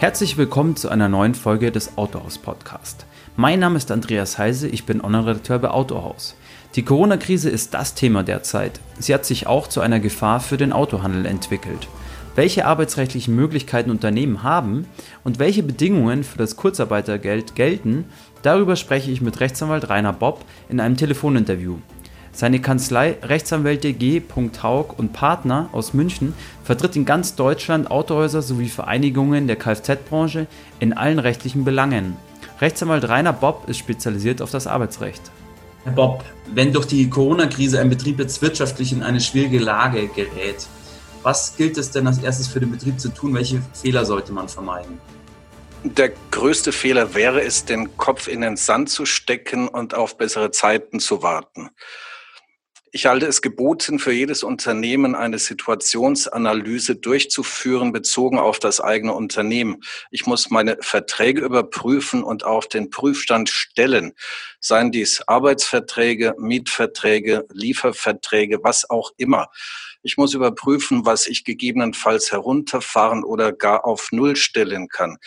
Herzlich willkommen zu einer neuen Folge des Autohaus Podcast. Mein Name ist Andreas Heise, ich bin Online-Redakteur bei Autohaus. Die Corona-Krise ist das Thema derzeit. Sie hat sich auch zu einer Gefahr für den Autohandel entwickelt. Welche arbeitsrechtlichen Möglichkeiten Unternehmen haben und welche Bedingungen für das Kurzarbeitergeld gelten, darüber spreche ich mit Rechtsanwalt Rainer Bob in einem Telefoninterview. Seine Kanzlei Rechtsanwälte G. Haug und Partner aus München vertritt in ganz Deutschland Autohäuser sowie Vereinigungen der Kfz-Branche in allen rechtlichen Belangen. Rechtsanwalt Rainer Bob ist spezialisiert auf das Arbeitsrecht. Herr Bob, wenn durch die Corona-Krise ein Betrieb jetzt wirtschaftlich in eine schwierige Lage gerät, was gilt es denn als erstes für den Betrieb zu tun? Welche Fehler sollte man vermeiden? Der größte Fehler wäre es, den Kopf in den Sand zu stecken und auf bessere Zeiten zu warten. Ich halte es geboten, für jedes Unternehmen eine Situationsanalyse durchzuführen, bezogen auf das eigene Unternehmen. Ich muss meine Verträge überprüfen und auf den Prüfstand stellen. Seien dies Arbeitsverträge, Mietverträge, Lieferverträge, was auch immer. Ich muss überprüfen, was ich gegebenenfalls herunterfahren oder gar auf Null stellen kann.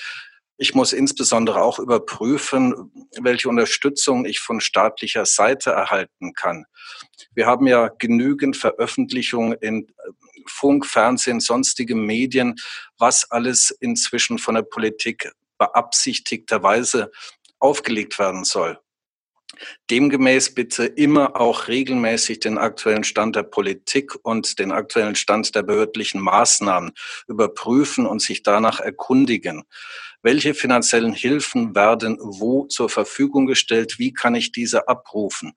Ich muss insbesondere auch überprüfen, welche Unterstützung ich von staatlicher Seite erhalten kann. Wir haben ja genügend Veröffentlichungen in äh, Funk, Fernsehen, sonstige Medien, was alles inzwischen von der Politik beabsichtigterweise aufgelegt werden soll. Demgemäß bitte immer auch regelmäßig den aktuellen Stand der Politik und den aktuellen Stand der behördlichen Maßnahmen überprüfen und sich danach erkundigen. Welche finanziellen Hilfen werden wo zur Verfügung gestellt? Wie kann ich diese abrufen?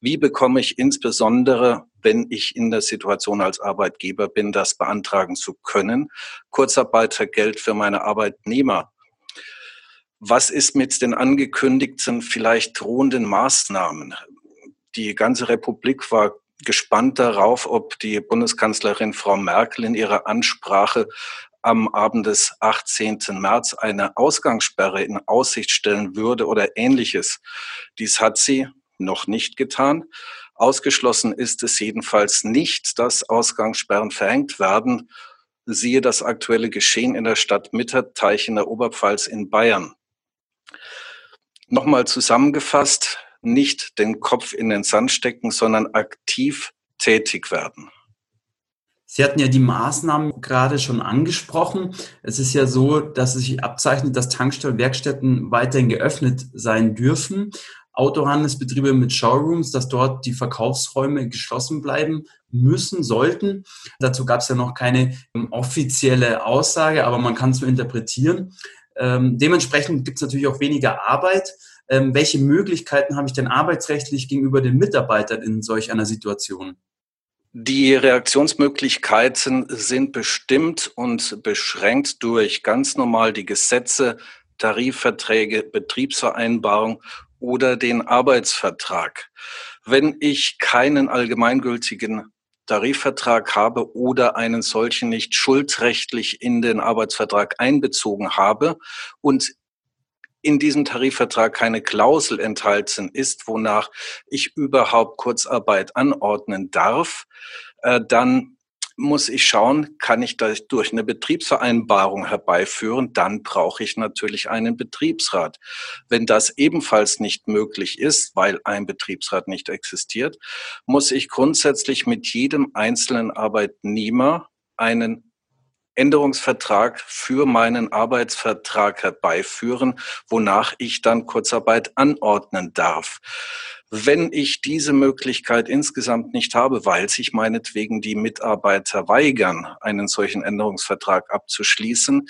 Wie bekomme ich insbesondere, wenn ich in der Situation als Arbeitgeber bin, das beantragen zu können, Kurzarbeitergeld für meine Arbeitnehmer? Was ist mit den angekündigten, vielleicht drohenden Maßnahmen? Die ganze Republik war gespannt darauf, ob die Bundeskanzlerin Frau Merkel in ihrer Ansprache am Abend des 18. März eine Ausgangssperre in Aussicht stellen würde oder ähnliches. Dies hat sie noch nicht getan. Ausgeschlossen ist es jedenfalls nicht, dass Ausgangssperren verhängt werden. Siehe das aktuelle Geschehen in der Stadt Mitterteich in der Oberpfalz in Bayern. Nochmal zusammengefasst, nicht den Kopf in den Sand stecken, sondern aktiv tätig werden. Sie hatten ja die Maßnahmen gerade schon angesprochen. Es ist ja so, dass es sich abzeichnet, dass Tankstellen, Werkstätten weiterhin geöffnet sein dürfen. Autohandelsbetriebe mit Showrooms, dass dort die Verkaufsräume geschlossen bleiben müssen, sollten. Dazu gab es ja noch keine ähm, offizielle Aussage, aber man kann es so interpretieren. Ähm, dementsprechend gibt es natürlich auch weniger Arbeit. Ähm, welche Möglichkeiten habe ich denn arbeitsrechtlich gegenüber den Mitarbeitern in solch einer Situation? Die Reaktionsmöglichkeiten sind bestimmt und beschränkt durch ganz normal die Gesetze, Tarifverträge, Betriebsvereinbarung oder den Arbeitsvertrag. Wenn ich keinen allgemeingültigen Tarifvertrag habe oder einen solchen nicht schuldrechtlich in den Arbeitsvertrag einbezogen habe und in diesem Tarifvertrag keine Klausel enthalten ist, wonach ich überhaupt Kurzarbeit anordnen darf, äh, dann muss ich schauen, kann ich das durch eine Betriebsvereinbarung herbeiführen, dann brauche ich natürlich einen Betriebsrat. Wenn das ebenfalls nicht möglich ist, weil ein Betriebsrat nicht existiert, muss ich grundsätzlich mit jedem einzelnen Arbeitnehmer einen Änderungsvertrag für meinen Arbeitsvertrag herbeiführen, wonach ich dann Kurzarbeit anordnen darf. Wenn ich diese Möglichkeit insgesamt nicht habe, weil sich meinetwegen die Mitarbeiter weigern, einen solchen Änderungsvertrag abzuschließen,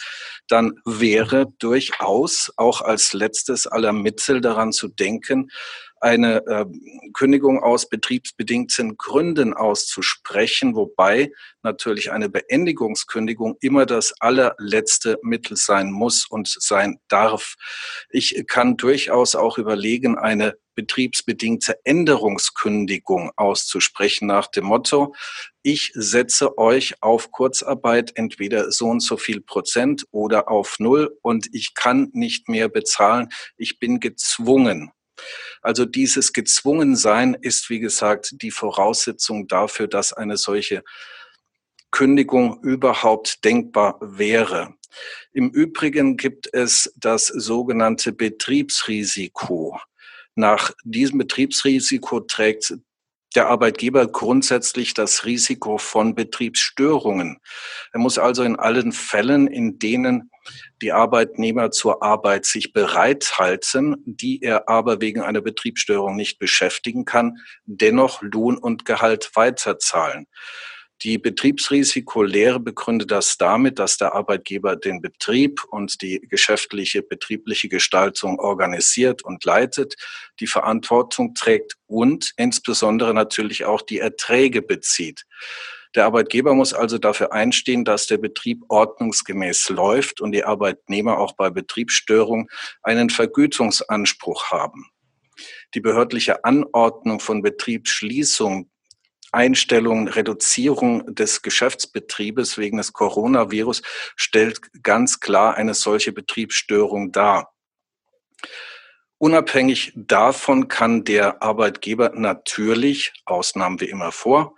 dann wäre durchaus auch als letztes aller Mittel daran zu denken, eine äh, Kündigung aus betriebsbedingten Gründen auszusprechen, wobei natürlich eine Beendigungskündigung immer das allerletzte Mittel sein muss und sein darf. Ich kann durchaus auch überlegen, eine betriebsbedingte Änderungskündigung auszusprechen nach dem Motto, ich setze euch auf Kurzarbeit entweder so und so viel Prozent oder auf Null und ich kann nicht mehr bezahlen. Ich bin gezwungen. Also dieses Gezwungensein ist, wie gesagt, die Voraussetzung dafür, dass eine solche Kündigung überhaupt denkbar wäre. Im Übrigen gibt es das sogenannte Betriebsrisiko. Nach diesem Betriebsrisiko trägt der Arbeitgeber grundsätzlich das Risiko von Betriebsstörungen. Er muss also in allen Fällen, in denen die Arbeitnehmer zur Arbeit sich bereithalten, die er aber wegen einer Betriebsstörung nicht beschäftigen kann, dennoch Lohn und Gehalt weiterzahlen. Die Betriebsrisikolehre begründet das damit, dass der Arbeitgeber den Betrieb und die geschäftliche betriebliche Gestaltung organisiert und leitet, die Verantwortung trägt und insbesondere natürlich auch die Erträge bezieht. Der Arbeitgeber muss also dafür einstehen, dass der Betrieb ordnungsgemäß läuft und die Arbeitnehmer auch bei Betriebsstörung einen Vergütungsanspruch haben. Die behördliche Anordnung von Betriebsschließung Einstellung, Reduzierung des Geschäftsbetriebes wegen des Coronavirus stellt ganz klar eine solche Betriebsstörung dar. Unabhängig davon kann der Arbeitgeber natürlich, Ausnahmen wie immer vor,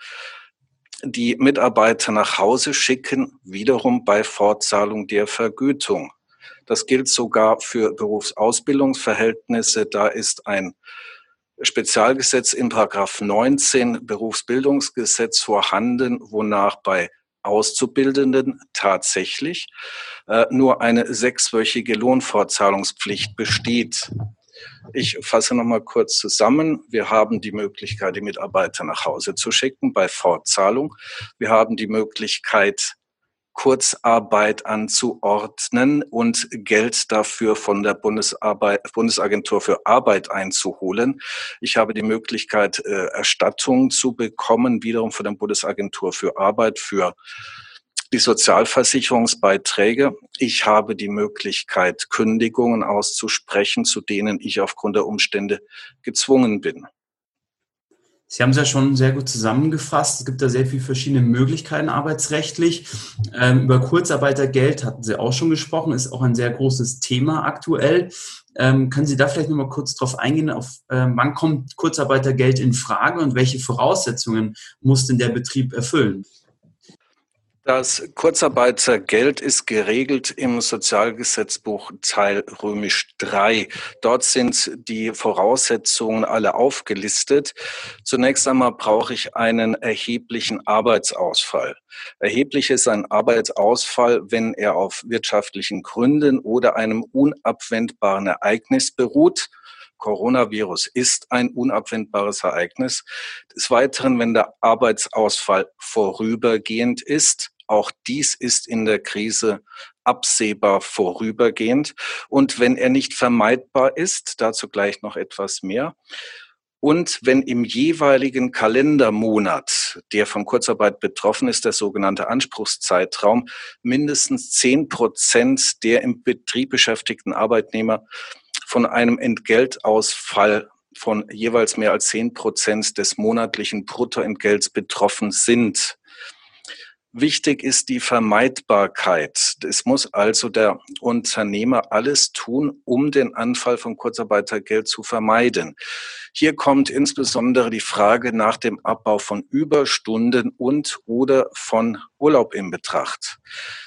die Mitarbeiter nach Hause schicken, wiederum bei Fortzahlung der Vergütung. Das gilt sogar für Berufsausbildungsverhältnisse. Da ist ein Spezialgesetz in Paragraph 19 Berufsbildungsgesetz vorhanden, wonach bei Auszubildenden tatsächlich äh, nur eine sechswöchige Lohnfortzahlungspflicht besteht. Ich fasse noch mal kurz zusammen. Wir haben die Möglichkeit, die Mitarbeiter nach Hause zu schicken bei Fortzahlung. Wir haben die Möglichkeit, Kurzarbeit anzuordnen und Geld dafür von der Bundesarbeit, Bundesagentur für Arbeit einzuholen. Ich habe die Möglichkeit, äh, Erstattungen zu bekommen, wiederum von der Bundesagentur für Arbeit für die Sozialversicherungsbeiträge. Ich habe die Möglichkeit, Kündigungen auszusprechen, zu denen ich aufgrund der Umstände gezwungen bin. Sie haben es ja schon sehr gut zusammengefasst. Es gibt da sehr viele verschiedene Möglichkeiten arbeitsrechtlich. Ähm, über Kurzarbeitergeld hatten Sie auch schon gesprochen, ist auch ein sehr großes Thema aktuell. Ähm, können Sie da vielleicht nochmal kurz drauf eingehen, auf äh, wann kommt Kurzarbeitergeld in Frage und welche Voraussetzungen muss denn der Betrieb erfüllen? Das Kurzarbeitergeld ist geregelt im Sozialgesetzbuch Teil römisch 3. Dort sind die Voraussetzungen alle aufgelistet. Zunächst einmal brauche ich einen erheblichen Arbeitsausfall. Erheblich ist ein Arbeitsausfall, wenn er auf wirtschaftlichen Gründen oder einem unabwendbaren Ereignis beruht. Coronavirus ist ein unabwendbares Ereignis. Des Weiteren, wenn der Arbeitsausfall vorübergehend ist, auch dies ist in der Krise absehbar vorübergehend. Und wenn er nicht vermeidbar ist, dazu gleich noch etwas mehr. Und wenn im jeweiligen Kalendermonat, der von Kurzarbeit betroffen ist, der sogenannte Anspruchszeitraum, mindestens zehn Prozent der im Betrieb beschäftigten Arbeitnehmer von einem Entgeltausfall von jeweils mehr als zehn Prozent des monatlichen Bruttoentgelts betroffen sind. Wichtig ist die Vermeidbarkeit. Es muss also der Unternehmer alles tun, um den Anfall von Kurzarbeitergeld zu vermeiden. Hier kommt insbesondere die Frage nach dem Abbau von Überstunden und oder von Urlaub in Betracht.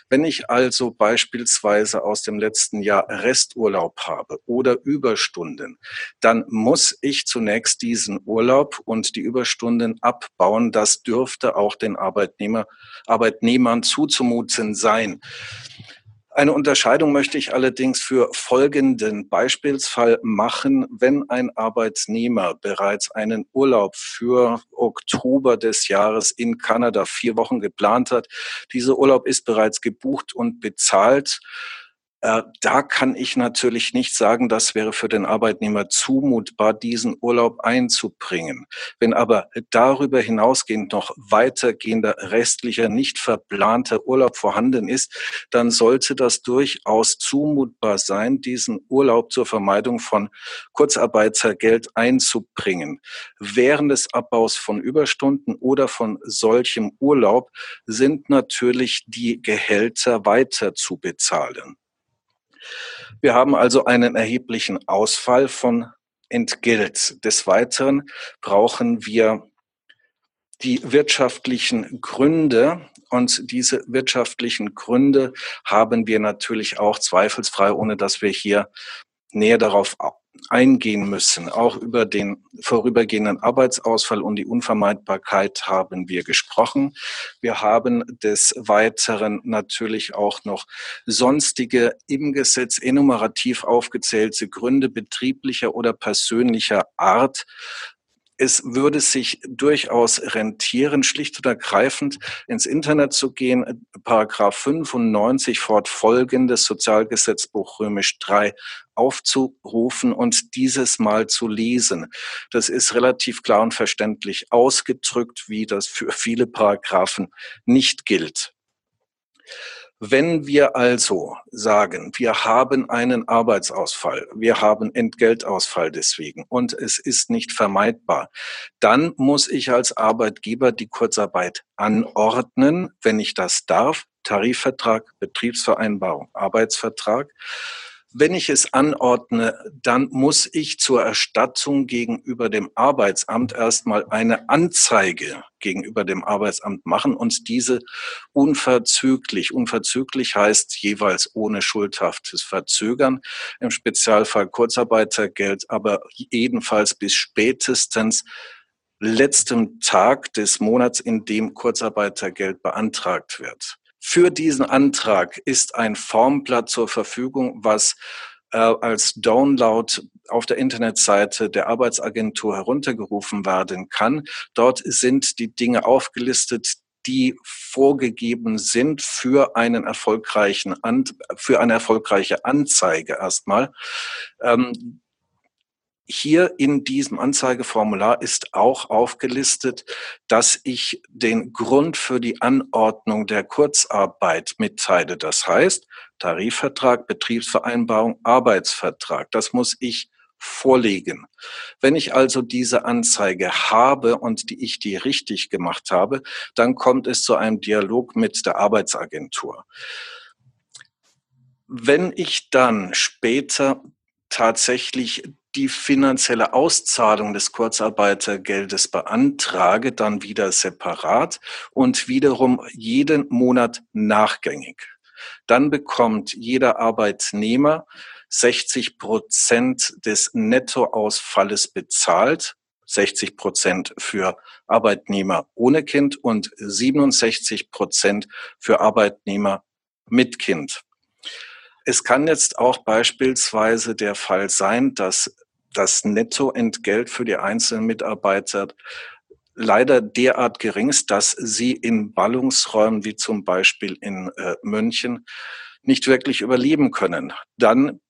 Wenn ich also beispielsweise aus dem letzten Jahr Resturlaub habe oder Überstunden, dann muss ich zunächst diesen Urlaub und die Überstunden abbauen. Das dürfte auch den Arbeitnehmer, Arbeitnehmern zuzumuten sein. Eine Unterscheidung möchte ich allerdings für folgenden Beispielsfall machen. Wenn ein Arbeitnehmer bereits einen Urlaub für Oktober des Jahres in Kanada vier Wochen geplant hat, dieser Urlaub ist bereits gebucht und bezahlt, da kann ich natürlich nicht sagen, das wäre für den Arbeitnehmer zumutbar, diesen Urlaub einzubringen. Wenn aber darüber hinausgehend noch weitergehender restlicher, nicht verplanter Urlaub vorhanden ist, dann sollte das durchaus zumutbar sein, diesen Urlaub zur Vermeidung von Kurzarbeitergeld einzubringen. Während des Abbaus von Überstunden oder von solchem Urlaub sind natürlich die Gehälter weiter zu bezahlen. Wir haben also einen erheblichen Ausfall von Entgelt. Des Weiteren brauchen wir die wirtschaftlichen Gründe Und diese wirtschaftlichen Gründe haben wir natürlich auch zweifelsfrei, ohne dass wir hier näher darauf eingehen müssen. Auch über den vorübergehenden Arbeitsausfall und die Unvermeidbarkeit haben wir gesprochen. Wir haben des Weiteren natürlich auch noch sonstige im Gesetz enumerativ aufgezählte Gründe betrieblicher oder persönlicher Art, es würde sich durchaus rentieren, schlicht und ergreifend ins Internet zu gehen, Paragraph 95 fortfolgendes Sozialgesetzbuch römisch 3 aufzurufen und dieses mal zu lesen. Das ist relativ klar und verständlich ausgedrückt, wie das für viele Paragraphen nicht gilt. Wenn wir also sagen, wir haben einen Arbeitsausfall, wir haben Entgeltausfall deswegen und es ist nicht vermeidbar, dann muss ich als Arbeitgeber die Kurzarbeit anordnen, wenn ich das darf. Tarifvertrag, Betriebsvereinbarung, Arbeitsvertrag. Wenn ich es anordne, dann muss ich zur Erstattung gegenüber dem Arbeitsamt erstmal eine Anzeige gegenüber dem Arbeitsamt machen und diese unverzüglich. Unverzüglich heißt jeweils ohne schuldhaftes Verzögern, im Spezialfall Kurzarbeitergeld, aber jedenfalls bis spätestens letztem Tag des Monats, in dem Kurzarbeitergeld beantragt wird. Für diesen Antrag ist ein Formblatt zur Verfügung, was äh, als Download auf der Internetseite der Arbeitsagentur heruntergerufen werden kann. Dort sind die Dinge aufgelistet, die vorgegeben sind für einen erfolgreichen An für eine erfolgreiche Anzeige erstmal. Ähm, hier in diesem Anzeigeformular ist auch aufgelistet, dass ich den Grund für die Anordnung der Kurzarbeit mitteile. Das heißt, Tarifvertrag, Betriebsvereinbarung, Arbeitsvertrag. Das muss ich vorlegen. Wenn ich also diese Anzeige habe und die ich die richtig gemacht habe, dann kommt es zu einem Dialog mit der Arbeitsagentur. Wenn ich dann später tatsächlich die finanzielle Auszahlung des Kurzarbeitergeldes beantrage, dann wieder separat und wiederum jeden Monat nachgängig. Dann bekommt jeder Arbeitnehmer 60 Prozent des Nettoausfalles bezahlt. 60 Prozent für Arbeitnehmer ohne Kind und 67 Prozent für Arbeitnehmer mit Kind. Es kann jetzt auch beispielsweise der Fall sein, dass das Nettoentgelt für die einzelnen Mitarbeiter leider derart gering ist, dass sie in Ballungsräumen wie zum Beispiel in äh, München nicht wirklich überleben können. Dann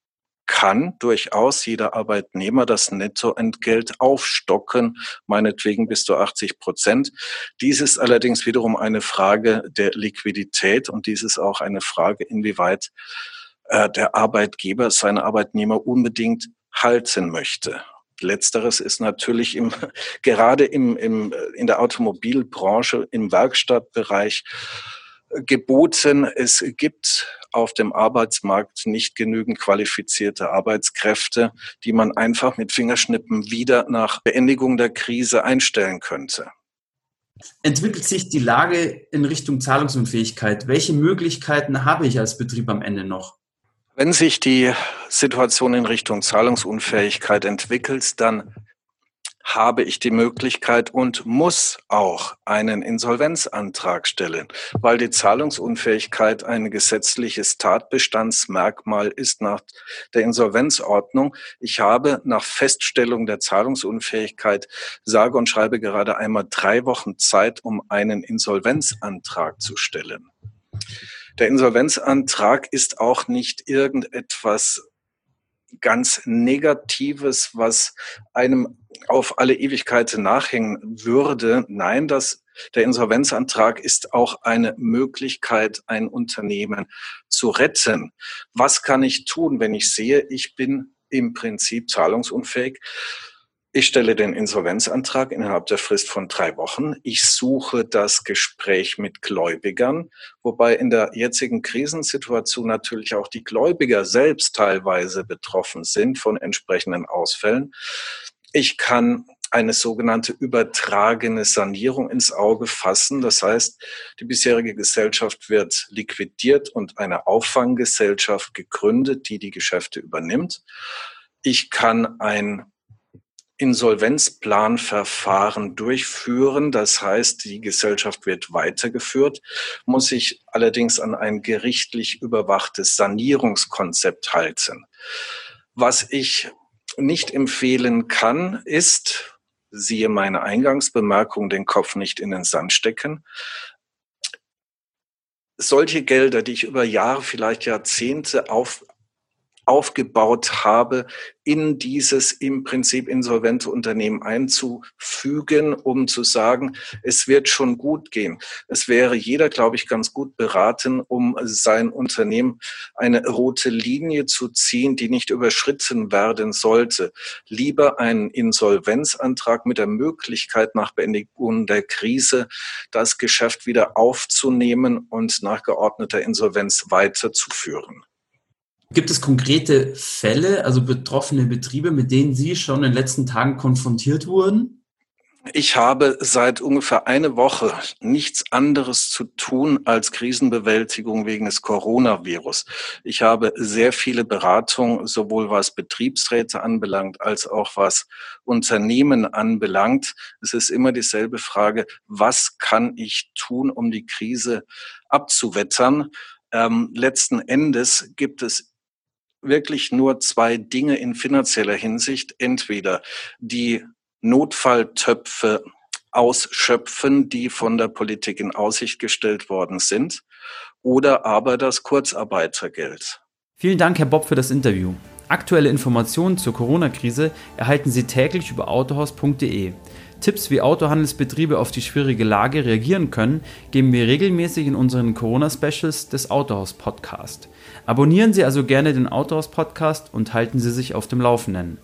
kann durchaus jeder Arbeitnehmer das Nettoentgelt aufstocken, meinetwegen bis zu 80 Prozent. Dies ist allerdings wiederum eine Frage der Liquidität und dies ist auch eine Frage, inwieweit äh, der Arbeitgeber seine Arbeitnehmer unbedingt halten möchte. Letzteres ist natürlich im, gerade im, im, in der Automobilbranche, im Werkstattbereich geboten. Es gibt auf dem Arbeitsmarkt nicht genügend qualifizierte Arbeitskräfte, die man einfach mit Fingerschnippen wieder nach Beendigung der Krise einstellen könnte. Entwickelt sich die Lage in Richtung Zahlungsunfähigkeit? Welche Möglichkeiten habe ich als Betrieb am Ende noch? Wenn sich die Situation in Richtung Zahlungsunfähigkeit entwickelt, dann habe ich die Möglichkeit und muss auch einen Insolvenzantrag stellen, weil die Zahlungsunfähigkeit ein gesetzliches Tatbestandsmerkmal ist nach der Insolvenzordnung. Ich habe nach Feststellung der Zahlungsunfähigkeit sage und schreibe gerade einmal drei Wochen Zeit, um einen Insolvenzantrag zu stellen. Der Insolvenzantrag ist auch nicht irgendetwas ganz Negatives, was einem auf alle Ewigkeit nachhängen würde. Nein, das, der Insolvenzantrag ist auch eine Möglichkeit, ein Unternehmen zu retten. Was kann ich tun, wenn ich sehe, ich bin im Prinzip zahlungsunfähig? Ich stelle den Insolvenzantrag innerhalb der Frist von drei Wochen. Ich suche das Gespräch mit Gläubigern, wobei in der jetzigen Krisensituation natürlich auch die Gläubiger selbst teilweise betroffen sind von entsprechenden Ausfällen. Ich kann eine sogenannte übertragene Sanierung ins Auge fassen. Das heißt, die bisherige Gesellschaft wird liquidiert und eine Auffanggesellschaft gegründet, die die Geschäfte übernimmt. Ich kann ein Insolvenzplanverfahren durchführen. Das heißt, die Gesellschaft wird weitergeführt, muss sich allerdings an ein gerichtlich überwachtes Sanierungskonzept halten. Was ich nicht empfehlen kann, ist, siehe meine Eingangsbemerkung, den Kopf nicht in den Sand stecken. Solche Gelder, die ich über Jahre, vielleicht Jahrzehnte auf, aufgebaut habe, in dieses im Prinzip insolvente Unternehmen einzufügen, um zu sagen, es wird schon gut gehen. Es wäre jeder, glaube ich, ganz gut beraten, um sein Unternehmen eine rote Linie zu ziehen, die nicht überschritten werden sollte. Lieber einen Insolvenzantrag mit der Möglichkeit nach Beendigung der Krise das Geschäft wieder aufzunehmen und nach geordneter Insolvenz weiterzuführen. Gibt es konkrete Fälle, also betroffene Betriebe, mit denen Sie schon in den letzten Tagen konfrontiert wurden? Ich habe seit ungefähr eine Woche nichts anderes zu tun als Krisenbewältigung wegen des Coronavirus. Ich habe sehr viele Beratungen, sowohl was Betriebsräte anbelangt, als auch was Unternehmen anbelangt. Es ist immer dieselbe Frage, was kann ich tun, um die Krise abzuwettern? Ähm, letzten Endes gibt es wirklich nur zwei Dinge in finanzieller Hinsicht. Entweder die Notfalltöpfe ausschöpfen, die von der Politik in Aussicht gestellt worden sind, oder aber das Kurzarbeitergeld. Vielen Dank, Herr Bob, für das Interview. Aktuelle Informationen zur Corona-Krise erhalten Sie täglich über autohaus.de. Tipps, wie Autohandelsbetriebe auf die schwierige Lage reagieren können, geben wir regelmäßig in unseren Corona-Specials des Autohaus Podcast. Abonnieren Sie also gerne den Autohaus Podcast und halten Sie sich auf dem Laufenden.